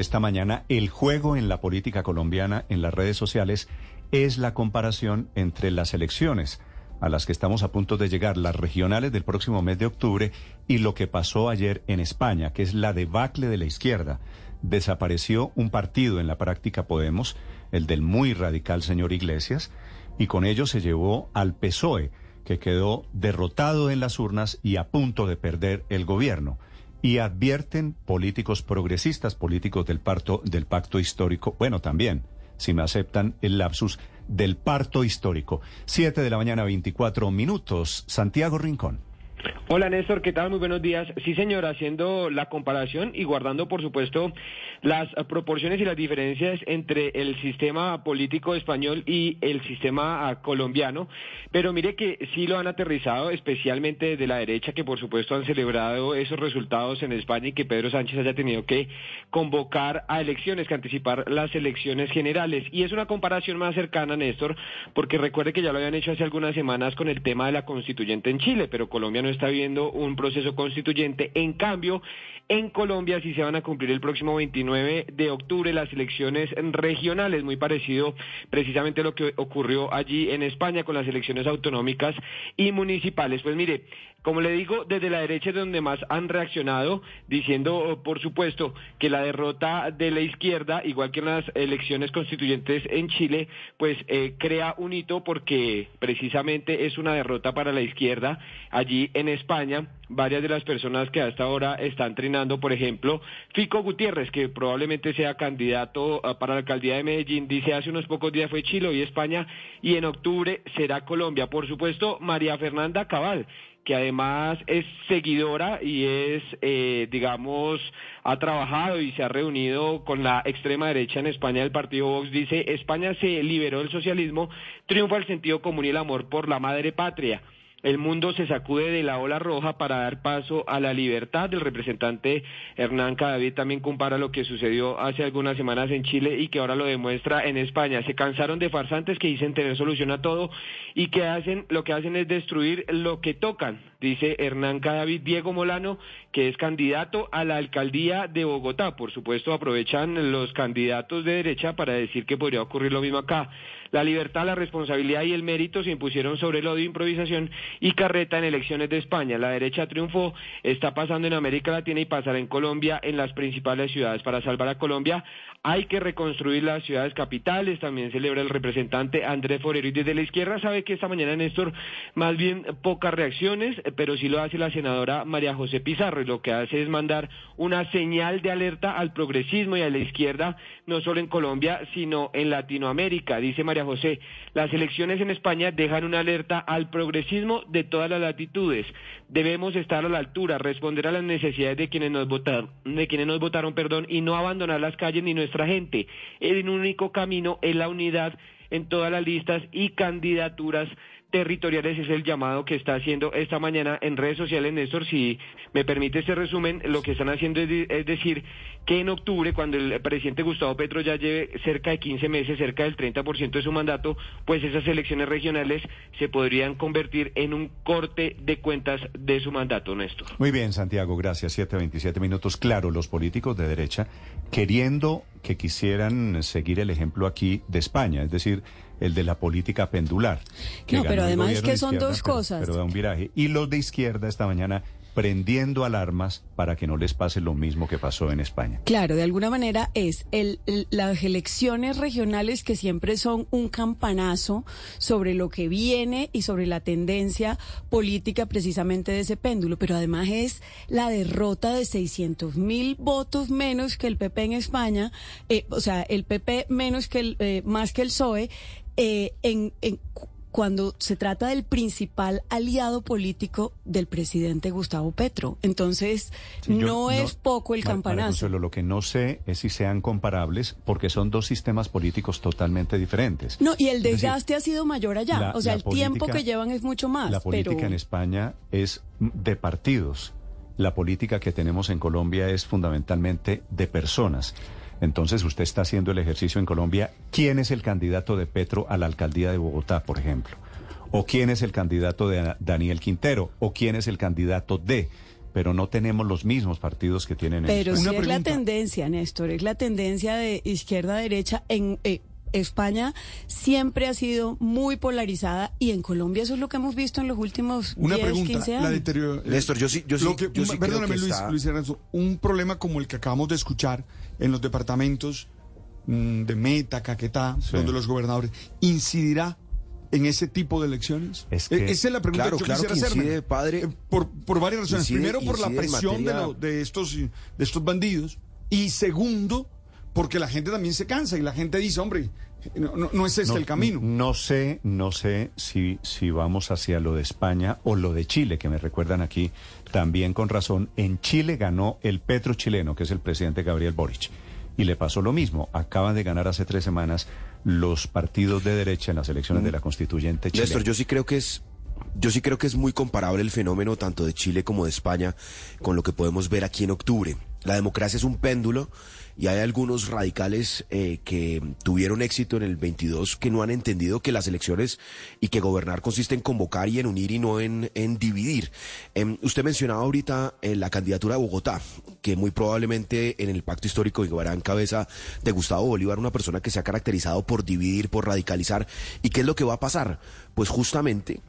esta mañana, el juego en la política colombiana, en las redes sociales, es la comparación entre las elecciones a las que estamos a punto de llegar, las regionales del próximo mes de octubre, y lo que pasó ayer en España, que es la debacle de la izquierda. Desapareció un partido en la práctica Podemos, el del muy radical señor Iglesias, y con ello se llevó al PSOE, que quedó derrotado en las urnas y a punto de perder el gobierno. Y advierten políticos progresistas, políticos del, parto, del pacto histórico, bueno, también, si me aceptan el lapsus, del parto histórico. Siete de la mañana, 24 minutos. Santiago Rincón. Hola Néstor, ¿qué tal? Muy buenos días. Sí, señor, haciendo la comparación y guardando, por supuesto, las proporciones y las diferencias entre el sistema político español y el sistema ah, colombiano. Pero mire que sí lo han aterrizado, especialmente desde la derecha, que por supuesto han celebrado esos resultados en España y que Pedro Sánchez haya tenido que convocar a elecciones, que anticipar las elecciones generales. Y es una comparación más cercana, Néstor, porque recuerde que ya lo habían hecho hace algunas semanas con el tema de la constituyente en Chile, pero Colombia no está viendo un proceso constituyente. En cambio, en Colombia sí se van a cumplir el próximo 29 de octubre las elecciones regionales, muy parecido precisamente a lo que ocurrió allí en España con las elecciones autonómicas y municipales. Pues mire, como le digo, desde la derecha es donde más han reaccionado, diciendo, por supuesto, que la derrota de la izquierda, igual que en las elecciones constituyentes en Chile, pues eh, crea un hito porque precisamente es una derrota para la izquierda allí en España. Varias de las personas que hasta ahora están trinando, por ejemplo, Fico Gutiérrez, que probablemente sea candidato ah, para la alcaldía de Medellín, dice hace unos pocos días fue Chile y España, y en octubre será Colombia. Por supuesto, María Fernanda Cabal, que además es seguidora y es, eh, digamos, ha trabajado y se ha reunido con la extrema derecha en España del partido Vox, dice, España se liberó del socialismo, triunfa el sentido común y el amor por la madre patria. El mundo se sacude de la ola roja para dar paso a la libertad. del representante Hernán Cadavid también compara lo que sucedió hace algunas semanas en Chile y que ahora lo demuestra en España. Se cansaron de farsantes que dicen tener solución a todo y que hacen, lo que hacen es destruir lo que tocan, dice Hernán Cadavid. Diego Molano, que es candidato a la alcaldía de Bogotá. Por supuesto, aprovechan los candidatos de derecha para decir que podría ocurrir lo mismo acá. La libertad, la responsabilidad y el mérito se impusieron sobre el odio, improvisación y carreta en elecciones de España. La derecha triunfó, está pasando en América Latina y pasará en Colombia, en las principales ciudades. Para salvar a Colombia hay que reconstruir las ciudades capitales, también celebra el representante Andrés Forero. Y desde la izquierda sabe que esta mañana, Néstor, más bien pocas reacciones, pero sí lo hace la senadora María José Pizarro y lo que hace es mandar una señal de alerta al progresismo y a la izquierda, no solo en Colombia, sino en Latinoamérica. Dice María José, las elecciones en España dejan una alerta al progresismo de todas las latitudes. Debemos estar a la altura, responder a las necesidades de quienes nos votaron, de quienes nos votaron, perdón, y no abandonar las calles ni nuestra gente. El único camino es la unidad en todas las listas y candidaturas territoriales es el llamado que está haciendo esta mañana en redes sociales, Néstor. Si me permite este resumen, lo que están haciendo es, decir que en octubre, cuando el presidente Gustavo Petro ya lleve cerca de 15 meses, cerca del 30% de su mandato, pues esas elecciones regionales se podrían convertir en un corte de cuentas de su mandato, Néstor. Muy bien, Santiago, gracias. 7.27 minutos. Claro, los políticos de derecha queriendo que quisieran seguir el ejemplo aquí de España, es decir, el de la política pendular. no, pero además que son dos cosas. Pero, da un viraje. Y los de izquierda esta mañana prendiendo alarmas para que no les pase lo mismo que pasó en España. Claro, de alguna manera es el, las elecciones regionales que siempre son un campanazo sobre lo que viene y sobre la tendencia política precisamente de ese péndulo, pero además es la derrota de 600 mil votos menos que el PP en España, eh, o sea, el PP menos que el, eh, más que el PSOE, eh, en, cuando se trata del principal aliado político del presidente Gustavo Petro. Entonces, no es poco el campanazo. lo que no sé es si sean comparables porque son dos sistemas políticos totalmente diferentes. No, y el desgaste ha sido mayor allá. o sea, el tiempo que llevan es mucho más. La política en España es de partidos. La política que tenemos en Colombia es fundamentalmente de personas. Entonces usted está haciendo el ejercicio en Colombia. ¿Quién es el candidato de Petro a la alcaldía de Bogotá, por ejemplo? ¿O quién es el candidato de Daniel Quintero? ¿O quién es el candidato de pero no tenemos los mismos partidos que tienen en Pero sí es la tendencia, Néstor, es la tendencia de izquierda a derecha en eh, España siempre ha sido muy polarizada y en Colombia eso es lo que hemos visto en los últimos Una 10, pregunta, 15 años. la deterioro- Néstor, yo sí- yo sí- lo que- yo sí creo perdóname, que Luis, está- Luis Ernesto, un problema como el que acabamos de escuchar en los departamentos mm, de Meta, Caquetá, Sí. donde los gobernadores, ¿incidirá en ese tipo de elecciones? Es que- E- Esa es la pregunta Claro, que yo claro quisiera que hacerme. padre. Eh, Por, por varias razones. Incide- Primero, por la presión de, lo- de, estos, de estos bandidos. Y segundo, porque la gente también se cansa y la gente dice, hombre, no, no- no es este No- el camino. No sé, no sé si, si vamos hacia lo de España o lo de Chile, que me recuerdan aquí también con razón. En Chile ganó el Petro chileno, que es el presidente Gabriel Boric. Y le pasó lo mismo. Acaban de ganar hace tres semanas los partidos de derecha en las elecciones de la constituyente chilena. Néstor, yo sí creo que es yo sí creo que es muy comparable el fenómeno tanto de Chile como de España con lo que podemos ver aquí en octubre. La democracia es un péndulo y hay algunos radicales eh, que tuvieron éxito en el 22 que no han entendido que las elecciones y que gobernar consiste en convocar y en unir y no en, dividir. Em, usted mencionaba ahorita eh, la candidatura de Bogotá, que muy probablemente en el pacto histórico llevará en cabeza de Gustavo Bolívar, una persona que se ha caracterizado por dividir, por radicalizar. ¿Y qué es lo que va a pasar? Pues justamente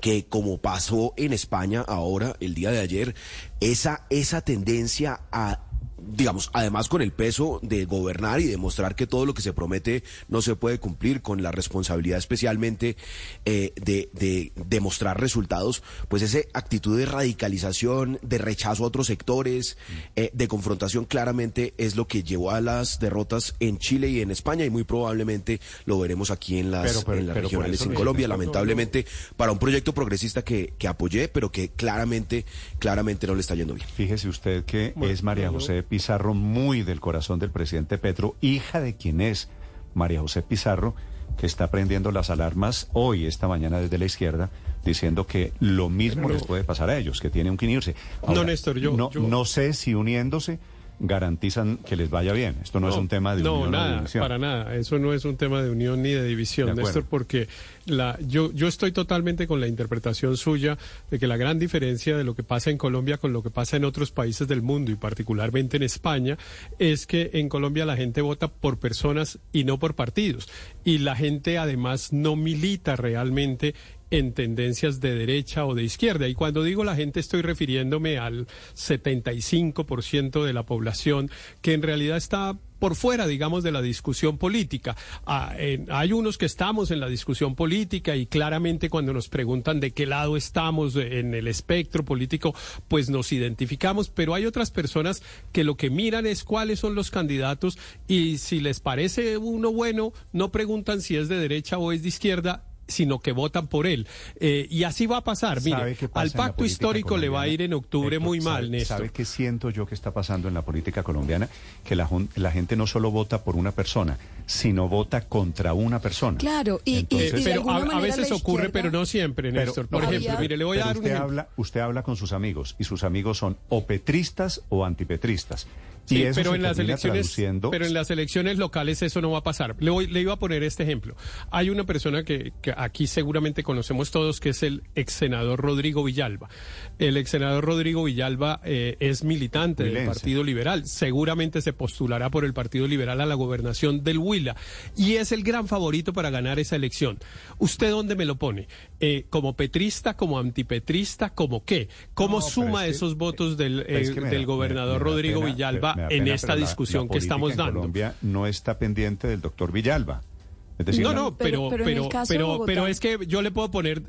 que como pasó en España ahora, el día de ayer, esa, esa tendencia a digamos, además con el peso de gobernar y demostrar que todo lo que se promete no se puede cumplir, con la responsabilidad especialmente eh, de, de demostrar resultados, pues esa actitud de radicalización, de rechazo a otros sectores, eh, de confrontación claramente es lo que llevó a las derrotas en Chile y en España y muy probablemente lo veremos aquí en las, Pero- pero- en las pero por regionales eso en Colombia, no, lamentablemente para un proyecto progresista que, que apoyé, pero que claramente, claramente no le está yendo bien. Fíjese usted que es María José Pizarro, muy del corazón del presidente Petro, hija de quien es María José Pizarro, que está prendiendo las alarmas hoy, esta mañana desde la izquierda, diciendo que lo mismo les puede pasar a ellos, que tienen que unirse. No, Néstor, yo- no, yo- no sé si uniéndose garantizan que les vaya bien. Esto no, es un tema de no, unión o de nada, división. para nada. Eso no es un tema de unión ni de división, De. Néstor, porque la, yo, yo estoy totalmente con la interpretación suya de que la gran diferencia de lo que pasa en Colombia con lo que pasa en otros países del mundo y particularmente en España es que en Colombia la gente vota por personas y no por partidos. Y la gente además no milita realmente en tendencias de derecha o de izquierda. Y cuando digo la gente estoy refiriéndome al 75% de la población que en realidad está por fuera, digamos, de la discusión política. Ah, hay unos que estamos en la discusión política y claramente cuando nos preguntan de qué lado estamos en el espectro político, pues nos identificamos, pero hay otras personas que lo que miran es cuáles son los candidatos y si les parece uno bueno, no preguntan si es de derecha o es de izquierda, sino que votan por él. Eh, y así va a pasar. Mire, ¿Sabe qué pasa al pacto histórico le va a ir en octubre Héctor, muy mal, ¿sabe- Néstor. ¿Sabe qué siento yo que está pasando en la política colombiana? Que la, gente no solo vota por una persona, sino vota contra una persona. Claro, y- y- Entonces- Eh, de pero a, a veces la ocurre, pero no siempre, Pero- Néstor. Por ejemplo, Había- mire, le voy a pero dar un usted ejemplo. Habla, usted habla con sus amigos y sus amigos son o petristas o antipetristas. Sí, eso pero se en las elecciones, pero en las elecciones locales eso no va a pasar. Le, voy- le iba a poner este ejemplo. Hay una persona que, que aquí seguramente conocemos todos, que es el ex senador Rodrigo Villalba. El ex senador Rodrigo Villalba eh, es militante del. Partido Liberal. Seguramente se postulará por el Partido Liberal a la gobernación del Huila y es el gran favorito para ganar esa elección. ¿Usted dónde me lo pone? Eh, ¿Como petrista, como antipetrista, como qué? ¿Cómo No, suma es que- esos votos del, Es eh, que me del da- gobernador me- me da Rodrigo pena, Villalba en esta pero la- discusión la que estamos en dando. Colombia no está pendiente del doctor Villalba. Es decir, No, no, Pero- pero, pero pero, en Bogotá- pero es que yo le puedo poner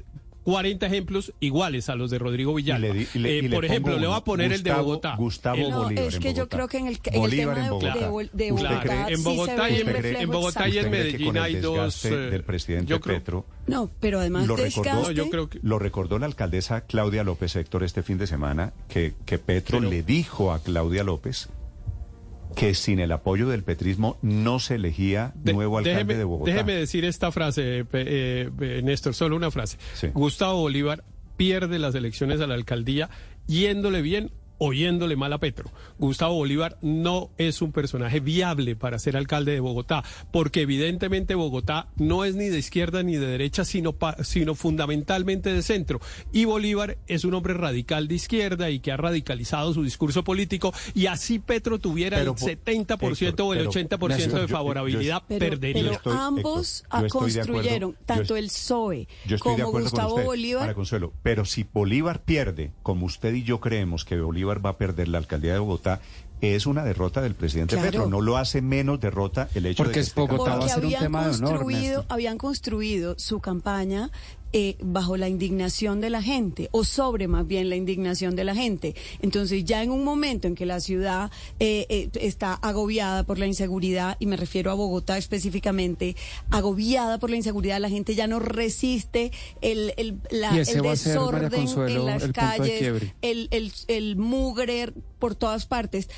40 ejemplos iguales a los de Rodrigo Villalba. Y le y le- Eh, y le por ejemplo, le voy a poner el de Gustavo- Bogotá. Gustavo No, Bolívar es en que yo Bogotá. creo que en el, en el tema en de, Bogotá. de, de ¿Usted Bogotá cree- en sí Bogotá ve y en, en Bogotá y ¿Usted en Medellín hay dos. eh, del presidente yo creo- Petro No, pero además lo desgaste... recordó, No, yo creo que- lo recordó la alcaldesa Claudia López Héctor este fin de semana, que, que Petro Pero- le dijo a Claudia López que sin el apoyo del petrismo no se elegía De- nuevo alcalde déjeme, de Bogotá. déjeme decir esta frase, eh, eh, Néstor, solo una frase. Sí. Gustavo Bolívar pierde las elecciones a la alcaldía yéndole bien oyéndole mal a Petro. Gustavo Bolívar no es un personaje viable para ser alcalde de Bogotá, porque evidentemente Bogotá no es ni de izquierda ni de derecha, sino, sino fundamentalmente de centro. Y Bolívar es un hombre radical de izquierda y que ha radicalizado su discurso político, y así Petro tuviera el 70% o el 80% de favorabilidad, perdería. Pero ambos construyeron, tanto el PSOE como Gustavo Bolívar. Para Consuelo, pero si Bolívar pierde, como usted y yo creemos que Bolívar va a perder la alcaldía de Bogotá es una derrota del presidente Petro. No lo hace menos derrota el hecho de que este Bogotá va a ser un tema de honor. Habían construido su campaña eh, bajo la indignación de la gente, o sobre más bien la indignación de la gente. Entonces, ya en un momento en que la ciudad eh, eh, está agobiada por la inseguridad, y me refiero a Bogotá específicamente, agobiada por la inseguridad, la gente ya no resiste el, el, la, el desorden en las calles, el, el, el mugre por todas partes.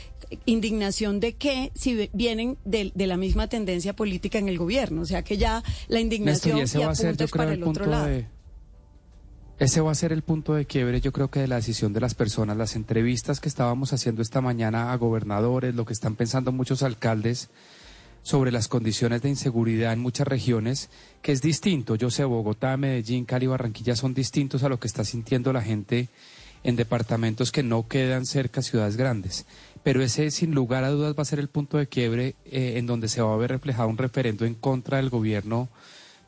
Indignación de qué si vienen de, de, la misma tendencia política en el gobierno. O sea que ya la indignación y, apunta es para el, otro lado. Ese va a ser el punto de quiebre, yo creo que de la decisión de las personas. Las entrevistas que estábamos haciendo esta mañana a gobernadores, lo que están pensando muchos alcaldes sobre las condiciones de inseguridad en muchas regiones, que es distinto. Yo sé, Bogotá, Medellín, Cali, Barranquilla son distintos a lo que está sintiendo la gente en departamentos que no quedan cerca ciudades grandes. Pero ese, sin lugar a dudas, va a ser el punto de quiebre eh, en donde se va a ver reflejado un referendo en contra del gobierno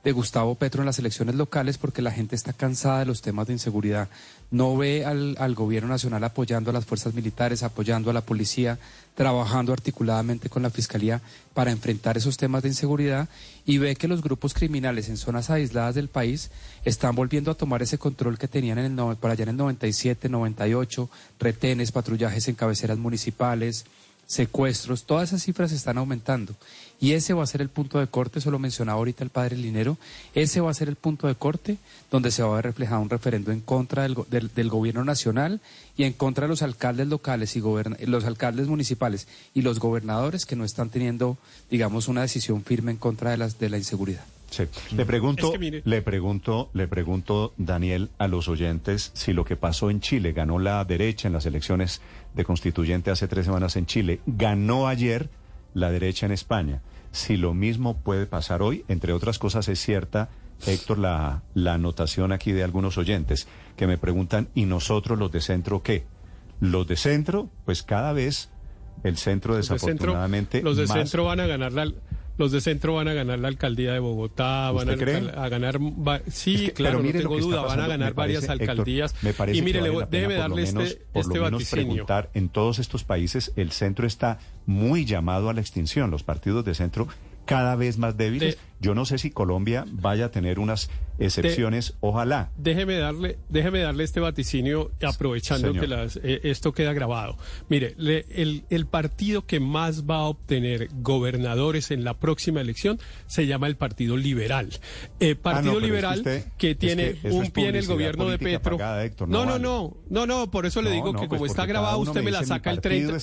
de Gustavo Petro en las elecciones locales porque la gente está cansada de los temas de inseguridad. No ve al, gobierno nacional apoyando a las fuerzas militares, apoyando a la policía, trabajando articuladamente con la fiscalía para enfrentar esos temas de inseguridad y ve que los grupos criminales en zonas aisladas del país están volviendo a tomar ese control que tenían en el, para allá en el 97, 98, retenes, patrullajes en cabeceras municipales secuestros, todas esas cifras están aumentando. Y ese va a ser el punto de corte, eso lo mencionaba ahorita el padre Linero, ese va a ser el punto de corte donde se va a ver reflejado un referendo en contra del, del, gobierno nacional y en contra de los alcaldes locales y los alcaldes municipales y los gobernadores que no están teniendo, digamos, una decisión firme en contra de, las, de la inseguridad. Sí. Le pregunto, le pregunto, le pregunto, Daniel, a los oyentes si lo que pasó en Chile, ganó la derecha en las elecciones de constituyente hace tres semanas en Chile, ganó ayer la derecha en España. Si lo mismo puede pasar hoy, entre otras cosas es cierta, Héctor, la, la anotación aquí de algunos oyentes que me preguntan, ¿y nosotros los de centro qué? Los de centro, pues cada vez el centro desafortunadamente... los de centro van a ganar la los de centro van a ganar la alcaldía de Bogotá, van a, a, ganar, sí, claro, no tengo duda, van a ganar varias alcaldías. me parece y mire, que vale déjeme darle este, este vaticinio. en todos estos países el centro está muy llamado a la extinción. Los partidos de centro cada vez más débiles. Yo no sé si Colombia vaya a tener unas excepciones, ojalá. Déjeme darle, déjeme darle este vaticinio aprovechando que las, eh, esto queda grabado. Mire, el, el, partido que más va a obtener gobernadores en la próxima elección se llama el Partido Liberal. El ah, Partido Liberal que, tiene un pie en el gobierno de Petro. no, no, no, no, no, por eso le digo que como pues está grabado usted me la saca el 30.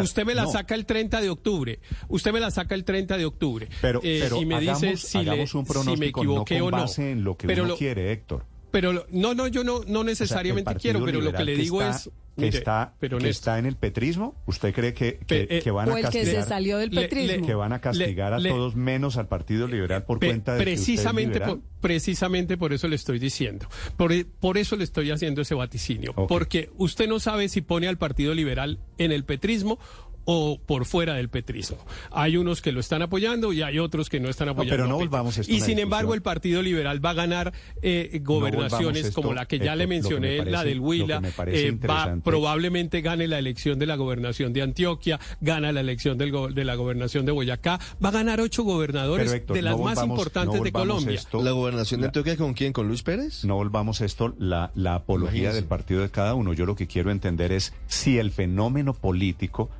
Usted me la saca el 30 de octubre. Usde me la saca el 30 de octubre. Pero, eh, y me dice si, un pronóstico, me equivoqué o no. en lo que uno quiere, Héctor. Pero no, no, yo no, no necesariamente quiero, pero lo que le digo es que está pero que está en el petrismo, ¿usted cree que, que, eh, van a castigar que se salió del petrismo. que van a castigar a todos menos al Partido Liberal por cuenta de precisamente por, precisamente por eso le estoy diciendo. Por, por eso le estoy haciendo ese vaticinio, porque usted no sabe si pone al Partido Liberal en el petrismo o por fuera del petrismo. Hay unos que lo están apoyando y hay otros que no están apoyando. pero no volvamos Y sin embargo, el Partido Liberal va a ganar eh, gobernaciones como la que ya le mencioné, la del Huila. Eh, probablemente gane la elección de la gobernación de Antioquia, gana la elección del de la gobernación de Boyacá. Va a ganar ocho gobernadores de las más importantes de Colombia. ¿La gobernación de Antioquia con quién? ¿Con Luis Pérez? No volvamos esto, la, la apología del partido de cada uno. Yo lo que quiero entender es si el fenómeno político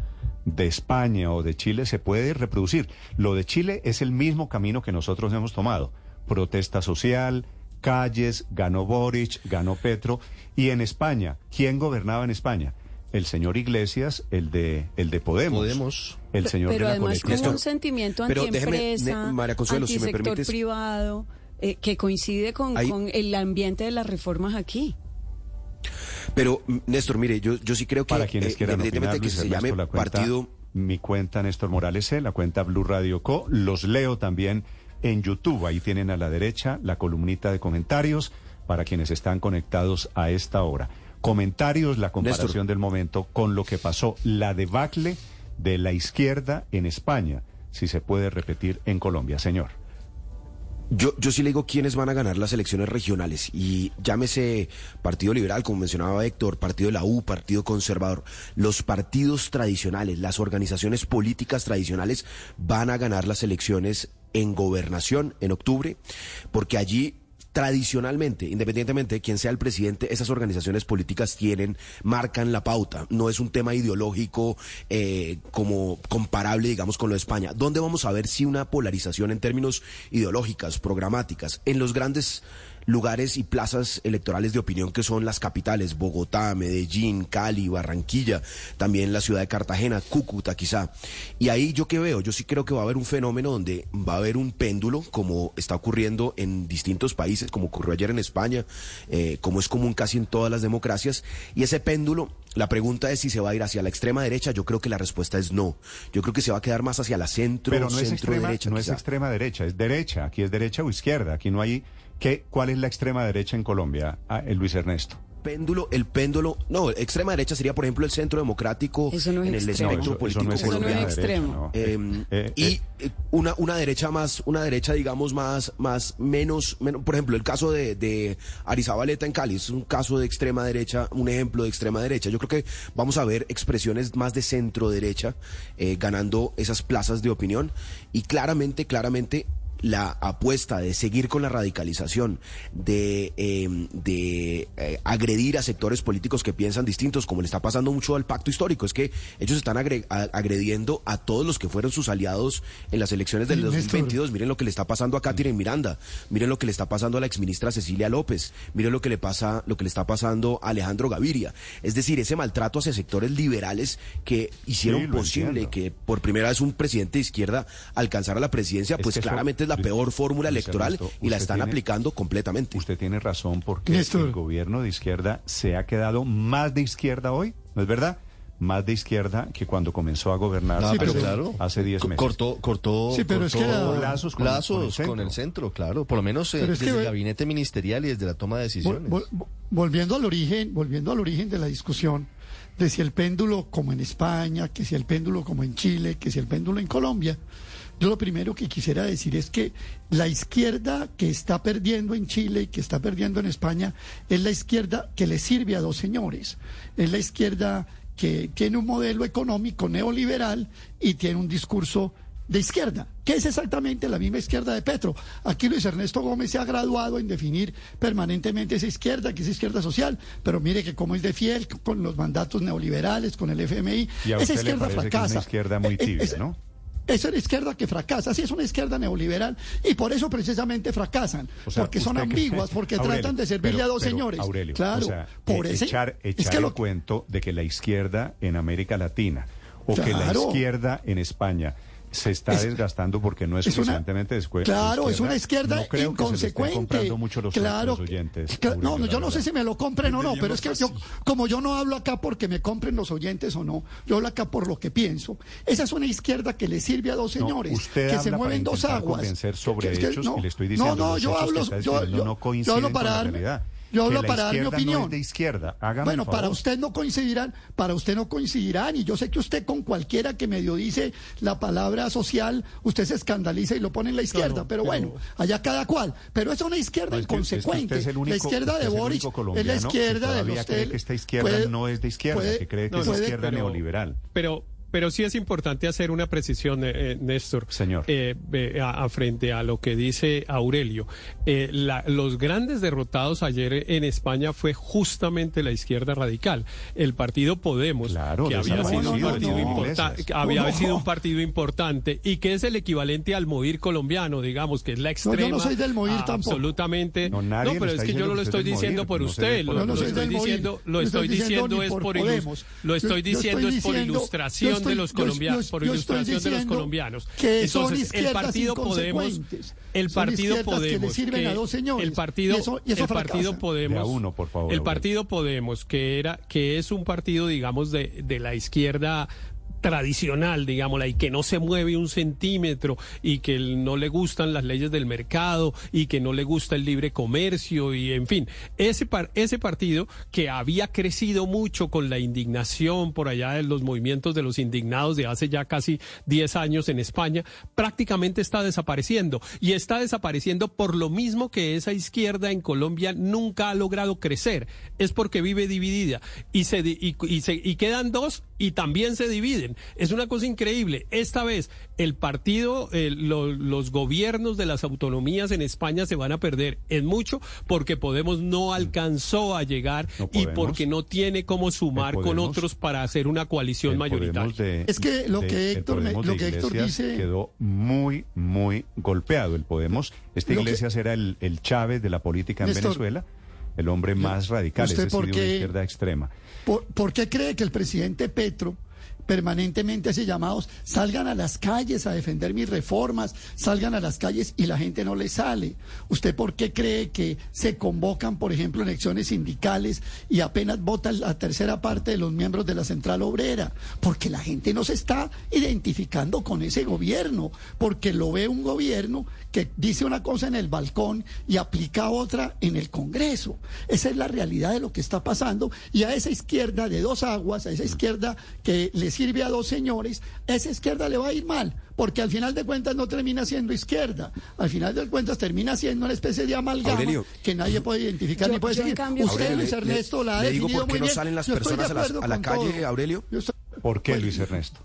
de España o de Chile se puede reproducir. Lo de Chile es el mismo camino que nosotros hemos tomado. Protesta social, calles, ganó Boric, ganó Petro. Y en España, ¿quién gobernaba en España? El señor Iglesias, el de, el de Podemos. Podemos. El señor pero de la además con un sentimiento antiempresa, antisector privado, eh, que coincide con, con el ambiente de las reformas aquí. Pero, Néstor, mire, yo, yo sí creo que, Para quienes eh, quieran opinar, que Luis se Ernesto, llame la cuenta- partido... Mi cuenta Néstor Morales C, la cuenta Blue Radio Co. Los leo también en YouTube. Ahí tienen a la derecha la columnita de comentarios para quienes están conectados a esta hora. Comentarios, la comparación Néstor. del momento con lo que pasó, la debacle de la izquierda en España, si se puede repetir en Colombia, señor. Yo, yo sí le digo quiénes van a ganar las elecciones regionales y llámese Partido Liberal, como mencionaba Héctor, Partido de la U, Partido Conservador. Los partidos tradicionales, las organizaciones políticas tradicionales van a ganar las elecciones en gobernación en octubre, porque allí tradicionalmente, independientemente de quién sea el presidente, esas organizaciones políticas tienen, marcan la pauta. No es un tema ideológico eh, como comparable, digamos, con lo de España. ¿Dónde vamos a ver si una polarización en términos ideológicas, programáticas, en los grandes lugares y plazas electorales de opinión que son las capitales, Bogotá, Medellín, Cali, Barranquilla, también la ciudad de Cartagena, Cúcuta quizá. Y ahí yo qué veo, yo sí creo que va a haber un fenómeno donde va a haber un péndulo, como está ocurriendo en distintos países, como ocurrió ayer en España, eh, como es común casi en todas las democracias, y ese péndulo, la pregunta es si se va a ir hacia la extrema derecha, yo creo que la respuesta es no. Yo creo que se va a quedar más hacia la centro, Pero no es extrema, derecha. no es extrema derecha, es derecha. Aquí es derecha o izquierda. Aquí no hay. ¿Qué, ¿Cuál es la extrema derecha en Colombia, ah, eh, Luis Ernesto? péndulo, el péndulo, no, extrema derecha sería, por ejemplo, el centro democrático no es en el extremo. espectro político eso no es Eso no es colombiano. extremo. no. Eh, Eh, y eh, eh, una, una derecha más, una derecha, digamos, más, más, menos, menos, por ejemplo, el caso de, de Arizabaleta en Cali es un caso de extrema derecha, un ejemplo de extrema derecha. Yo creo que vamos a ver expresiones más de centro derecha eh, ganando esas plazas de opinión y claramente, claramente la apuesta de seguir con la radicalización, de, eh, de eh, agredir a sectores políticos que piensan distintos, como le está pasando mucho al pacto histórico, es que ellos están agrediendo a todos los que fueron sus aliados en las elecciones del Sí, Néstor. 2022. Miren lo que le está pasando a Catherine Miranda, miren lo que le está pasando a la exministra Cecilia López, miren lo que le pasa, lo que le está pasando a Alejandro Gaviria. Es decir, ese maltrato hacia sectores liberales que hicieron Sí, posible entiendo. que por primera vez un presidente de izquierda alcanzara la presidencia, Es pues claramente es la peor fórmula electoral Ernesto, y la usted están tiene- aplicando completamente. Usted tiene razón porque Néstor. el gobierno de izquierda se ha quedado más de izquierda hoy, ¿no es verdad? Más de izquierda que cuando comenzó a gobernar No, Sí, pero claro. hace 10 Co- meses. Cortó, cortó, Sí, pero es cortó que la- lazos con- lazos con con, el el centro. claro. Por lo menos eh, es que desde el gabinete ministerial y desde la toma de decisiones. vol- vol- volviendo al origen, volviendo al origen de la discusión de si el péndulo como en España, que si el péndulo como en Chile, que si el péndulo en Colombia, yo lo primero que quisiera decir es que la izquierda que está perdiendo en Chile y que está perdiendo en España es la izquierda que le sirve a dos señores. Es la izquierda que tiene un modelo económico neoliberal y tiene un discurso de izquierda, que es exactamente la misma izquierda de Petro. Aquí Luis Ernesto Gómez se ha graduado en definir permanentemente esa izquierda, que es izquierda social, pero mire que como es de fiel con los mandatos neoliberales, con el FMI, Y a esa usted le izquierda que es fracasa. una izquierda muy Eh, eh, tibia, es- ¿no? Es una izquierda que fracasa, sí es una izquierda neoliberal y por eso precisamente fracasan, O sea, porque son ambiguas, porque Aurelio, tratan de servirle pero- a dos pero, señores. Aurelio, claro, o sea, por ese echar, es que el lo cuento de que la izquierda en América Latina o que la izquierda en España se está Es- desgastando porque no es, es suficientemente descue- Claro, es una izquierda no creo que se inconsecuente. comprando mucho los, claro, oyentes. no, no, yo no sé si me lo compren o no, pero es que yo, como yo no hablo acá porque me compren los oyentes o no, yo hablo acá por lo que pienso. Esa es una izquierda que le sirve a dos No, señores, usted que habla se para mueven dos aguas. convencer sobre Que- que hechos y le estoy no, diciendo, no, los yo que hablo, yo, yo- no hablo para la dar, realidad. Yo hablo Que para dar mi opinión. No es de izquierda. Hágame Bueno, el favor. para usted no coincidirán, para usted no coincidirán, y yo sé que usted con cualquiera que medio dice la palabra social, usted se escandaliza y lo pone en la izquierda, Claro, pero, pero- bueno, allá cada cual. Pero es una izquierda No, es que- es que inconsecuente. es único- la izquierda de es el Boric único es la que izquierda de todavía los cree que esta izquierda puede- no es de izquierda, puede- que cree que No, es no, izquierda pero- neoliberal. Pero, pero sí es importante hacer una precisión, eh, eh, Néstor. Señor. Eh, eh, a, a frente a lo que dice Aurelio. Eh, la- los grandes derrotados ayer en España fue justamente la izquierda radical. El partido Podemos, Claro, que había sido un partido había No, no. sido un importante y que es el equivalente al Movir colombiano, digamos, que es la yo extrema. no soy del Movir ah, tampoco. Absolutamente. No, nadie le pero está es que yo no lo estoy diciendo por no usted, lo, estoy diciendo, lo No estoy diciendo es por lo Yo- estoy yo diciendo es por diciendo- ilustración de los colombianos, por ilustración de los colombianos. Que son el izquierdas partido Podemos, el partido izquierdas que le Podemos, sirven que a dos señores. el partido, y eso, y eso el partido Podemos, a uno, por favor, el partido Podemos, que era, que es un partido, digamos, de, de la izquierda tradicional, digámosla, y que no se mueve un centímetro y que no le gustan las leyes del mercado y que no le gusta el libre comercio y en fin, ese par- ese partido que había crecido mucho con la indignación por allá de los movimientos de los indignados de hace ya casi 10 años en España, prácticamente está desapareciendo y está desapareciendo por lo mismo que esa izquierda en Colombia nunca ha logrado crecer, es porque vive dividida y se y se y quedan dos y también se dividen. Es una cosa increíble. Esta vez el partido, eh, lo- los gobiernos de las autonomías en España se van a perder en mucho porque Podemos no alcanzó a llegar No y porque no tiene cómo sumar con otros para hacer una coalición El mayoritaria. De- Es que lo de- que Héctor me- lo que Héctor dice- quedó muy, muy golpeado. El Podemos, este que- Iglesias era el, el Chávez de la política en Néstor, Venezuela, el hombre más radical, es ¿usted decir, de una izquierda extrema. ¿Por, qué cree que el presidente Petro permanentemente hace llamados, salgan a las calles a defender mis reformas, salgan a las calles y la gente no le sale? ¿Usted por qué cree que se convocan, por ejemplo, elecciones sindicales y apenas vota la tercera parte de los miembros de la Central Obrera? Porque la gente no se está identificando con ese gobierno, porque lo ve un gobierno que dice una cosa en el balcón y aplica otra en el Congreso. Esa es la realidad de lo que está pasando y a esa izquierda de dos aguas, a esa izquierda que le sirve a dos señores, esa izquierda le va a ir mal, porque al final de cuentas no termina siendo izquierda, al final de cuentas termina siendo una especie de amalgama Aurelio. que nadie puede identificar Yo- ni puede seguir. cambio, Usted, Aurelio, Luis le- Ernesto, la ha le digo por qué muy no bien. salen las Yo personas a las- acuerdo a la calle, todo. Aurelio. Estoy- ¿Por qué, Pues, Luis Ernesto?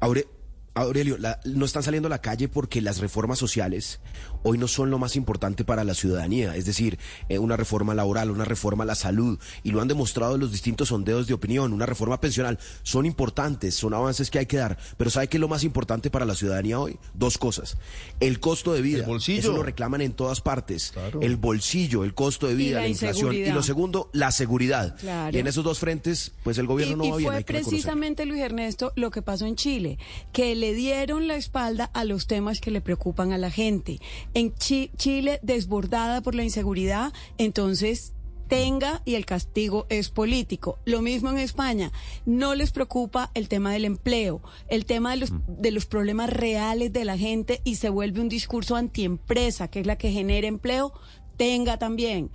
Aure- Aurelio, la- no están saliendo a la calle porque las reformas sociales hoy no son lo más importante para la ciudadanía, es decir, eh, una reforma laboral, una reforma a la salud, y lo han demostrado los distintos sondeos de opinión, una reforma pensional, son importantes, son avances que hay que dar, pero ¿sabe qué es lo más importante para la ciudadanía hoy? Dos cosas. El costo de vida, El bolsillo. eso lo reclaman en todas partes, Claro. el bolsillo, el costo de Y vida, la la, inflación, y lo segundo, la seguridad. Claro. Y en esos dos frentes, pues el gobierno y, no y va bien, fue que reconocerlo. precisamente, Luis Ernesto, lo que pasó en Chile, que le dieron la espalda a los temas que le preocupan a la gente. En Chi- Chile, desbordada por la inseguridad, entonces tenga y el castigo es político. Lo mismo en España. No les preocupa el tema del empleo, el tema de los, de los problemas reales de la gente y se vuelve un discurso antiempresa, que es la que genera empleo, tenga también.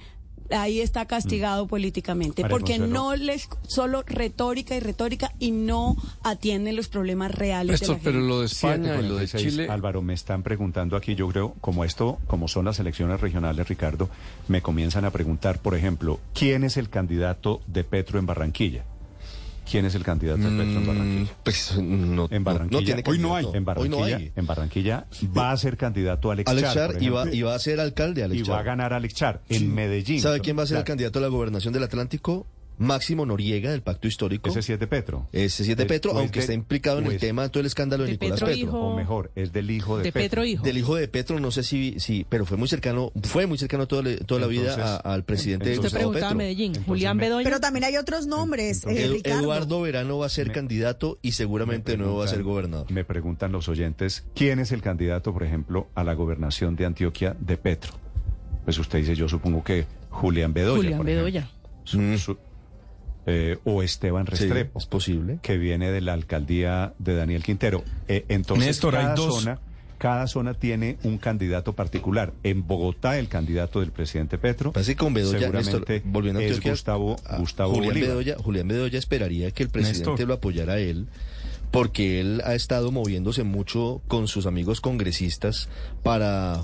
Ahí está castigado políticamente, María porque Consuelo. no les solo retórica y retórica y no atienden los problemas reales de Néstor, la pero gente. lo de España y lo de 7:46. Chile. Álvaro, me están preguntando aquí, yo creo, como esto, como son las elecciones regionales, Ricardo, me comienzan a preguntar, por ejemplo, ¿quién es el candidato de Petro en Barranquilla? ¿Quién es el candidato de Petro en Barranquilla? Pues no, En Barranquilla. no tiene Hoy no hay. En Hoy Barranquilla, no hay. en Barranquilla va a ser candidato Alex, Alex Char, y va, ejemplo, y va a ser alcalde, Alex y va a ganar Alex Char en Medellín. ¿Sabe quién va a ser el candidato a la gobernación del Atlántico? Máximo Noriega, del Pacto Histórico. Ese sí es de Petro. Ese sí es de Petro, aunque de- está implicado en el es- tema de todo el escándalo de, de Nicolás Petro Petro. hijo. O mejor, es del hijo de, De Petro hijo. Del hijo de Petro, no sé si, si pero fue muy cercano, fue muy cercano toda, la- toda la vida Entonces, a- al presidente entonces- Usted Gustavo Petro. Medellín. Entonces Julián Bedoya. Pero también hay otros nombres, eh. Eduardo Verano va a ser Me- candidato y seguramente de nuevo va a ser gobernador. Me preguntan los oyentes, ¿quién es el candidato, por ejemplo, a la gobernación de Antioquia de Petro? Pues usted dice, yo supongo que Julián Bedoya. Julián por Bedoya. ejemplo. Su- Mm. su- eh, o Esteban Sí, Restrepo, es posible. que viene de la alcaldía de Daniel Quintero. Eh, entonces, Néstor, hay cada dos. zona... Cada zona tiene un candidato particular. En Bogotá, el candidato del presidente Petro Parece que con Bedoya, seguramente Néstor, volviendo a es Gustavo, a Gustavo Julián Bolívar. Bedoya, Julián Bedoya esperaría que el presidente Néstor. lo apoyara a él, porque él ha estado moviéndose mucho con sus amigos congresistas para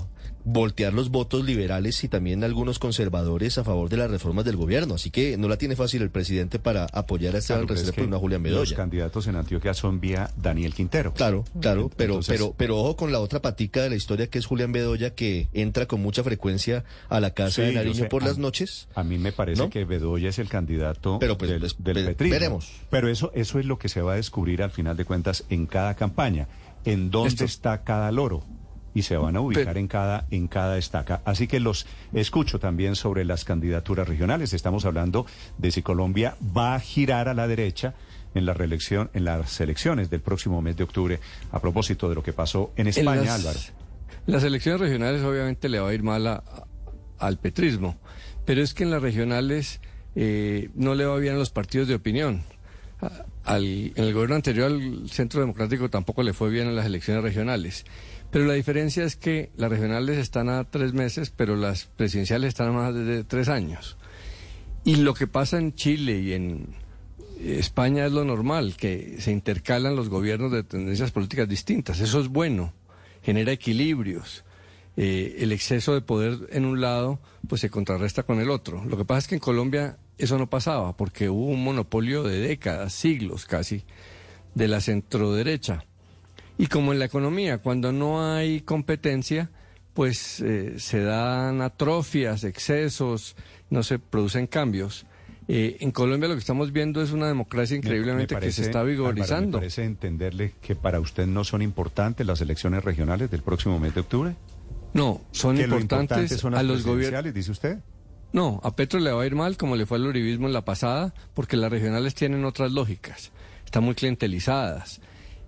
voltear los votos liberales y también algunos conservadores a favor de las reformas del gobierno. Así que no la tiene fácil el presidente para apoyar a Esteban Claro, pero es Restrepo y que no a Julián Los Bedoya. candidatos en Antioquia son vía Daniel Quintero. Claro, claro, pero, Entonces- pero, pero ojo con la otra patica de la historia que es Julián Bedoya que entra con mucha frecuencia a la casa Sí, de Nariño sé. por A- las noches. A mí me parece ¿No? que Bedoya es el candidato Pero, pues, del, pues, del ve- petrismo. veremos. Pero eso, eso es lo que se va a descubrir al final de cuentas en cada campaña. En dónde Esto- está cada loro. Y se van a ubicar Pero- en cada en cada estaca. Así que los escucho también sobre las candidaturas regionales. Estamos hablando de si Colombia va a girar a la derecha en la reelección, en las elecciones del próximo mes de octubre, a propósito de lo que pasó en España, Álvaro. Las elecciones regionales obviamente le va a ir mal al petrismo, pero es que en las regionales eh, no le va bien a los partidos de opinión. en el gobierno anterior al Centro Democrático tampoco le fue bien en las elecciones regionales. Pero la diferencia es que las regionales están a tres meses, pero las presidenciales están a más de tres años. Y lo que pasa en Chile y en España es lo normal, que se intercalan los gobiernos de tendencias políticas distintas. Eso es bueno, genera equilibrios. Eh, el exceso de poder en un lado pues se contrarresta con el otro. Lo que pasa es que en Colombia eso no pasaba porque hubo un monopolio de décadas, siglos casi, de la centroderecha. Y como en la economía, cuando no hay competencia, pues eh, se dan atrofias, excesos, no se producen cambios. Eh, en Colombia lo que estamos viendo es una democracia increíblemente que se está vigorizando. ¿Me parece entenderle que para usted no son importantes las elecciones regionales del próximo mes de octubre? No, son importantes son a los gobiernos. dice usted. No, a Petro le va a ir mal como le fue al uribismo en la pasada, porque las regionales tienen otras lógicas, están muy clientelizadas.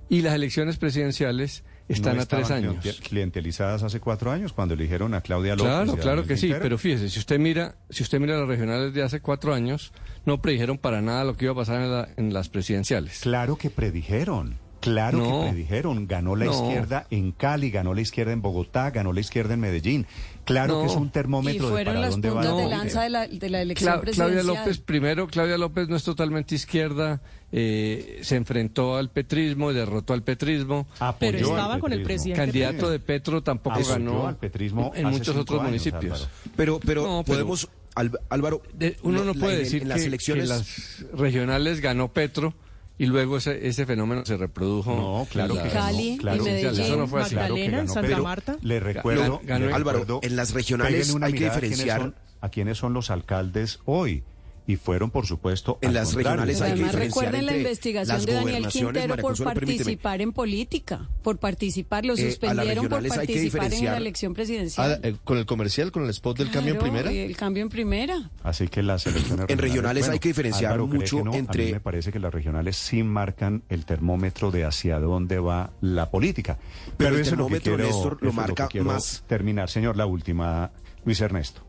Y las elecciones presidenciales están a tres años. clientelizadas hace cuatro años cuando eligieron a Claudia López. Claro, claro que sí, pero fíjese, si usted mira, si usted mira las regionales de hace cuatro años, no predijeron para nada lo que iba a pasar en, las presidenciales. Claro que predijeron. Claro que predijeron, ganó la izquierda en Cali, ganó la izquierda en Bogotá, ganó la izquierda en Medellín. Claro que es un termómetro de para dónde va. de lanza de la, de la elección presidencial. Claudia López, primero, Claudia López no es totalmente izquierda, eh, se enfrentó al petrismo, derrotó al petrismo. Pero estaba con el presidente. Candidato de Petro tampoco ganó al petrismo en muchos otros municipios. Pero, pero, podemos, Álvaro, uno no puede decir las elecciones... que las regionales ganó Petro y luego ese, ese fenómeno se reprodujo. No, claro que Cali, claro, Medellín, eso no fue así. Magdalena, en Santa Marta. Le recuerdo, Álvaro, en las regionales hay que diferenciar a quiénes son los alcaldes hoy y fueron, por supuesto, en las regionales hay Además, recuerden la investigación de Daniel Quintero por participar en política, por participar, lo eh, suspendieron por participar en la elección presidencial. Ah, eh, con el comercial, con el spot del cambio en primera. El cambio en primera. Así que las elecciones En regionales hay que diferenciar mucho entre. A mí me parece que las regionales sí marcan el termómetro de hacia dónde va la política. Pero, el termómetro, Néstor, lo marca más. Terminar, señor, la última, Luis Ernesto.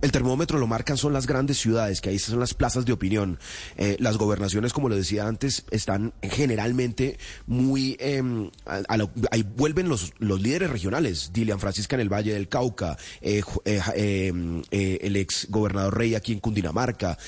El termómetro lo marcan son las grandes ciudades, que ahí son las plazas de opinión. Eh, las gobernaciones, como lo decía antes, están generalmente muy... Em, ahí vuelven los, los líderes regionales. Dilian Francisca en el Valle del Cauca, eh, eh, em, el ex gobernador Rey aquí en Cundinamarca,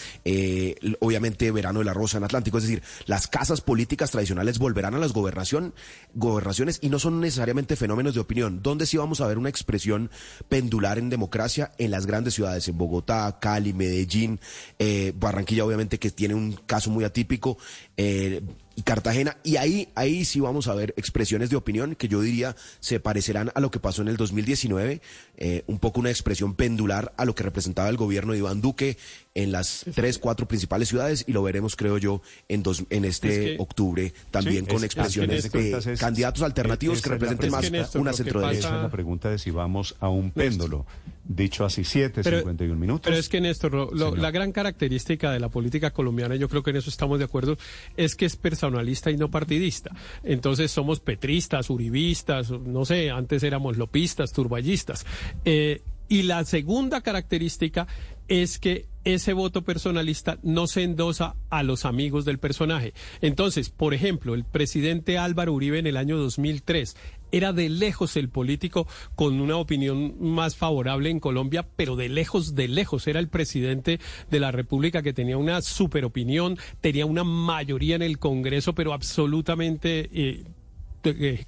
obviamente Verano de la Rosa en Atlántico. Es decir, las casas políticas tradicionales volverán a las gobernación, gobernaciones y no son necesariamente fenómenos de opinión. ¿Dónde sí vamos a ver una expresión pendular en democracia? En las grandes ciudades en Bogotá, Cali, Medellín, eh, Barranquilla obviamente que tiene un caso muy atípico, eh, y Cartagena, y ahí, ahí sí vamos a ver expresiones de opinión que yo diría se parecerán a lo que pasó en el 2019, eh, un poco una expresión pendular a lo que representaba el gobierno de Iván Duque en las tres, cuatro principales ciudades, y lo veremos, creo yo, en, dos, en este octubre, también con expresiones de candidatos alternativos que representen más una centro derecha. Esa es la pregunta de si vamos a un péndulo. Dicho así, 7, 51 minutos. Pero es que, Néstor, la gran característica de la política colombiana, yo creo que en eso estamos de acuerdo, es que es personalista y no partidista. Entonces somos petristas, uribistas, no sé, antes éramos lopistas, turballistas. Eh, y la segunda característica es que ese voto personalista no se endosa a los amigos del personaje. Entonces, por ejemplo, el presidente Álvaro Uribe en el año 2003 era de lejos el político con una opinión más favorable en Colombia, pero de lejos, de lejos era el presidente de la República que tenía una super opinión, tenía una mayoría en el Congreso, pero absolutamente eh,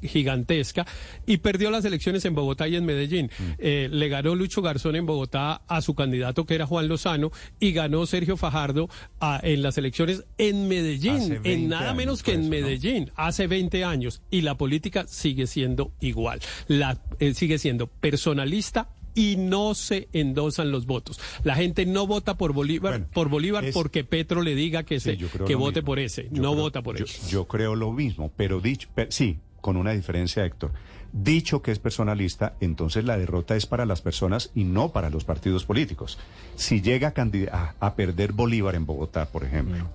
gigantesca y perdió las elecciones en Bogotá y en Medellín. Mm. Eh, le ganó Lucho Garzón en Bogotá a su candidato que era Juan Lozano y ganó Sergio Fajardo en las elecciones en Medellín, en nada menos que en Medellín, hace 20 años. Y la política sigue siendo igual. La, eh, sigue siendo personalista y no se endosan los votos. La gente no vota por Bolívar, por Bolívar porque Petro le diga que, se, que vote por ese, no vota por eso. Yo creo lo mismo, pero dicho, sí, con una diferencia, Héctor. Dicho que es personalista, entonces la derrota es para las personas y no para los partidos políticos. Si llega a, a perder Bolívar en Bogotá, por ejemplo,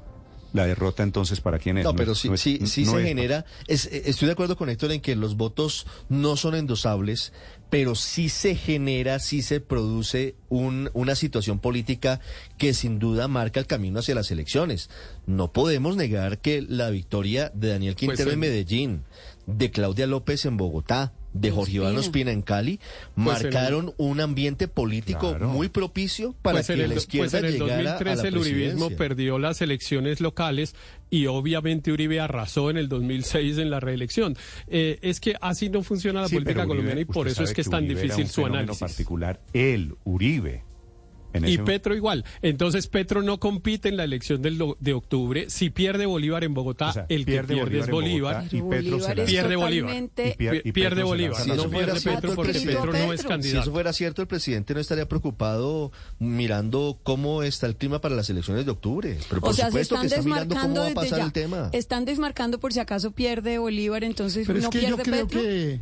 La derrota entonces para quién es. No, pero sí, es- sí, sí no se es- genera. es- estoy de acuerdo con Héctor en que los votos no son endosables, pero sí se genera, sí se produce un- una situación política que sin duda marca el camino hacia las elecciones. No podemos negar que la victoria de Daniel Quintero Pues, en eh, Medellín, de Claudia López en Bogotá, de Jorge Iván Ospina. En Cali, Pues, el- marcaron un ambiente político Claro. muy propicio para Pues que el, la do- izquierda pues en el llegara a la 2013 el uribismo presidencia. perdió las elecciones locales y obviamente Uribe arrasó en el 2006 en la reelección. Eh, es que así no funciona la Sí, política Uribe, colombiana y por eso es que es tan Uribe era difícil un su análisis. particular, él, Uribe. En Y ese- Petro igual. Entonces Petro no compite en la elección del de octubre. Si pierde Bolívar en Bogotá, O sea, el que pierde pierde es Bolívar. Y Petro se Pierde Bolívar. Y pierde Bolívar. Si No pierde cierto, Petro el porque presidente- Petro no es candidato. Si eso fuera cierto, el presidente no estaría preocupado mirando cómo está el clima para las elecciones de octubre. Pero por o sea, se supuesto están que está mirando cómo desmarcando va a pasar ya. el tema. Están desmarcando por si acaso pierde Bolívar, entonces Pero no es que yo pierde creo Petro. que...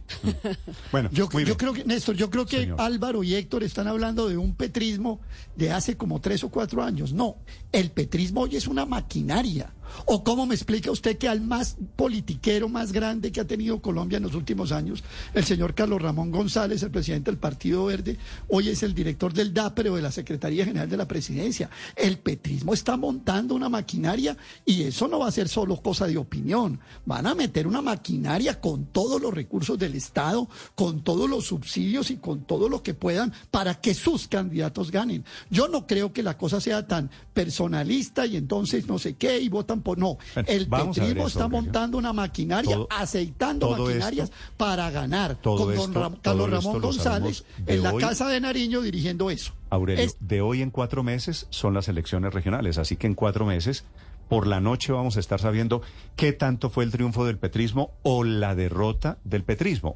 Bueno, Yo, yo creo que, Néstor, yo creo que. Álvaro y Héctor están hablando de un petrismo de hace como tres o cuatro años. No, el petrismo hoy es una maquinaria. ¿O cómo me explica usted que al más politiquero más grande que ha tenido Colombia en los últimos años, el señor Carlos Ramón González, el presidente del Partido Verde, hoy es el director del DAPRE o de la Secretaría General de la Presidencia? El petrismo está montando una maquinaria y eso no va a ser solo cosa de opinión. Van a meter una maquinaria con todos los recursos del Estado, con todos los subsidios y con todo lo que puedan para que sus candidatos ganen. Yo no creo que la cosa sea tan personalista y entonces no sé qué y votan por... No, Bueno, el petrismo está montando una maquinaria, Todo- aceitando todo maquinarias esto- para ganar. todo con don esto- Ram- todo Carlos Ramón González en la hoy. Casa de Nariño dirigiendo eso. Aurelio, Es- de hoy en cuatro meses son las elecciones regionales, así que en cuatro meses, por la noche vamos a estar sabiendo qué tanto fue el triunfo del petrismo o la derrota del petrismo.